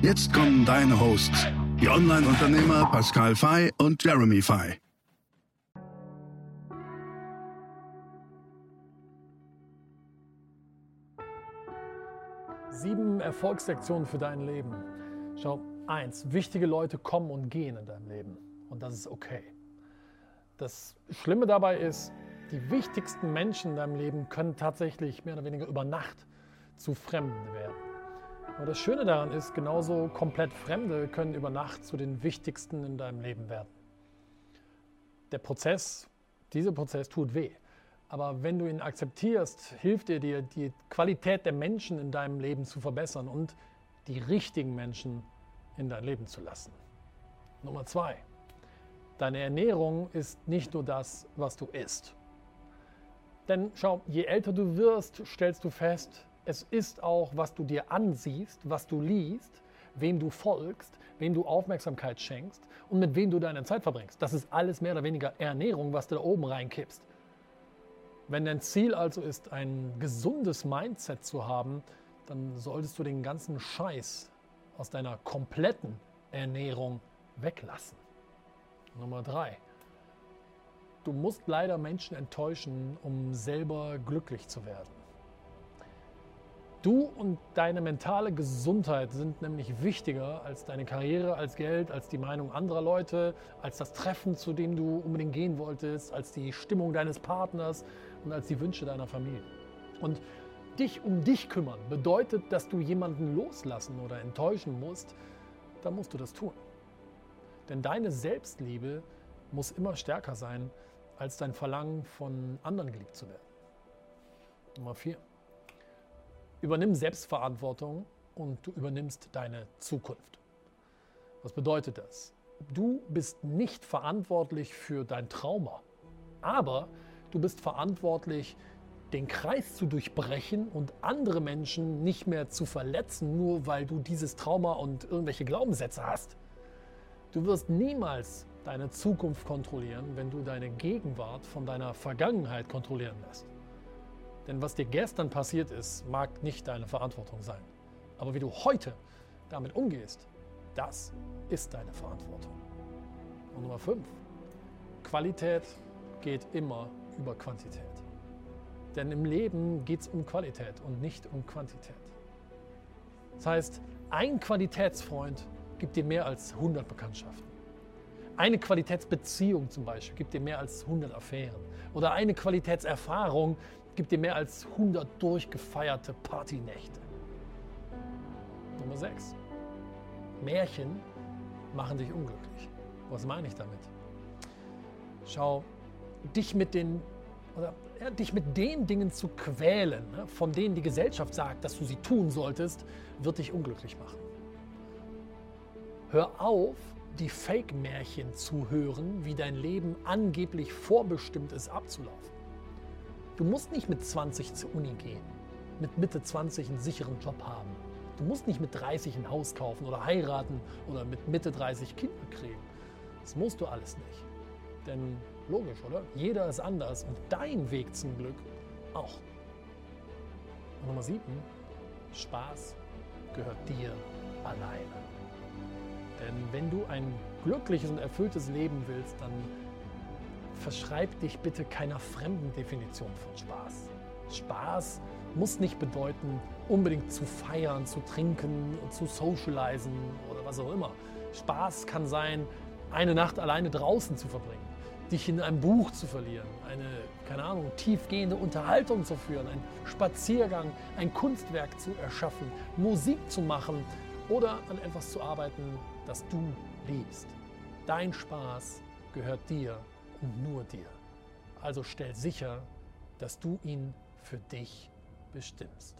Jetzt kommen deine Hosts, die Online-Unternehmer Pascal Fay und Jeremy Fay. Sieben Erfolgslektionen für dein Leben. Schau, eins, wichtige Leute kommen und gehen in deinem Leben. Und das ist okay. Das Schlimme dabei ist, die wichtigsten Menschen in deinem Leben können tatsächlich mehr oder weniger über Nacht zu Fremden werden. Aber das Schöne daran ist, genauso komplett Fremde können über Nacht zu den wichtigsten in deinem Leben werden. Der Prozess, dieser Prozess tut weh. Aber wenn du ihn akzeptierst, hilft er dir, die Qualität der Menschen in deinem Leben zu verbessern und die richtigen Menschen in dein Leben zu lassen. Nummer zwei. Deine Ernährung ist nicht nur das, was du isst. Denn schau, je älter du wirst, stellst du fest, es ist auch, was du dir ansiehst, was du liest, wem du folgst, wem du Aufmerksamkeit schenkst und mit wem du deine Zeit verbringst. Das ist alles mehr oder weniger Ernährung, was du da oben reinkippst. Wenn dein Ziel also ist, ein gesundes Mindset zu haben, dann solltest du den ganzen Scheiß aus deiner kompletten Ernährung weglassen. Nummer drei. Du musst leider Menschen enttäuschen, um selber glücklich zu werden. Du und deine mentale Gesundheit sind nämlich wichtiger als deine Karriere, als Geld, als die Meinung anderer Leute, als das Treffen, zu dem du unbedingt gehen wolltest, als die Stimmung deines Partners und als die Wünsche deiner Familie. Und dich um dich kümmern bedeutet, dass du jemanden loslassen oder enttäuschen musst, dann musst du das tun. Denn deine Selbstliebe muss immer stärker sein als dein Verlangen, von anderen geliebt zu werden. Nummer vier. Übernimm Selbstverantwortung und du übernimmst deine Zukunft. Was bedeutet das? Du bist nicht verantwortlich für dein Trauma, aber du bist verantwortlich, den Kreis zu durchbrechen und andere Menschen nicht mehr zu verletzen, nur weil du dieses Trauma und irgendwelche Glaubenssätze hast. Du wirst niemals deine Zukunft kontrollieren, wenn du deine Gegenwart von deiner Vergangenheit kontrollieren lässt. Denn was dir gestern passiert ist, mag nicht deine Verantwortung sein. Aber wie du heute damit umgehst, das ist deine Verantwortung. Und Nummer 5. Qualität geht immer über Quantität. Denn im Leben geht es um Qualität und nicht um Quantität. Das heißt, ein Qualitätsfreund gibt dir mehr als 100 Bekanntschaften. Eine Qualitätsbeziehung zum Beispiel gibt dir mehr als 100 Affären. Oder eine Qualitätserfahrung gibt dir mehr als 100 durchgefeierte Partynächte. Nummer 6. Märchen machen dich unglücklich. Was meine ich damit? Schau, dich mit den oder ja, dich mit den Dingen zu quälen, ne, von denen die Gesellschaft sagt, dass du sie tun solltest, wird dich unglücklich machen. Hör auf, die Fake-Märchen zu hören, wie dein Leben angeblich vorbestimmt ist abzulaufen. Du musst nicht mit 20 zur Uni gehen, mit Mitte 20 einen sicheren Job haben. Du musst nicht mit 30 ein Haus kaufen oder heiraten oder mit Mitte 30 Kinder kriegen. Das musst du alles nicht. Denn logisch, oder? Jeder ist anders und dein Weg zum Glück auch. Und Nummer 7. Spaß gehört dir alleine. Denn wenn du ein glückliches und erfülltes Leben willst, dann verschreib dich bitte keiner fremden Definition von Spaß. Spaß muss nicht bedeuten, unbedingt zu feiern, zu trinken, zu socialisen oder was auch immer. Spaß kann sein, eine Nacht alleine draußen zu verbringen, dich in einem Buch zu verlieren, eine, keine Ahnung, tiefgehende Unterhaltung zu führen, einen Spaziergang, ein Kunstwerk zu erschaffen, Musik zu machen oder an etwas zu arbeiten, das du liebst. Dein Spaß gehört dir und nur dir. Also stell sicher, dass du ihn für dich bestimmst.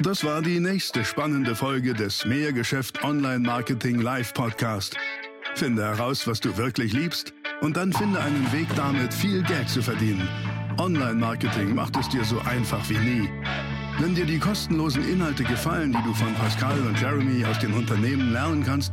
Das war die nächste spannende Folge des Mehrgeschäft Online Marketing Live Podcast. Finde heraus, was du wirklich liebst und dann finde einen Weg damit, viel Geld zu verdienen. Online-Marketing macht es dir so einfach wie nie. Wenn dir die kostenlosen Inhalte gefallen, die du von Pascal und Jeremy aus den Unternehmen lernen kannst,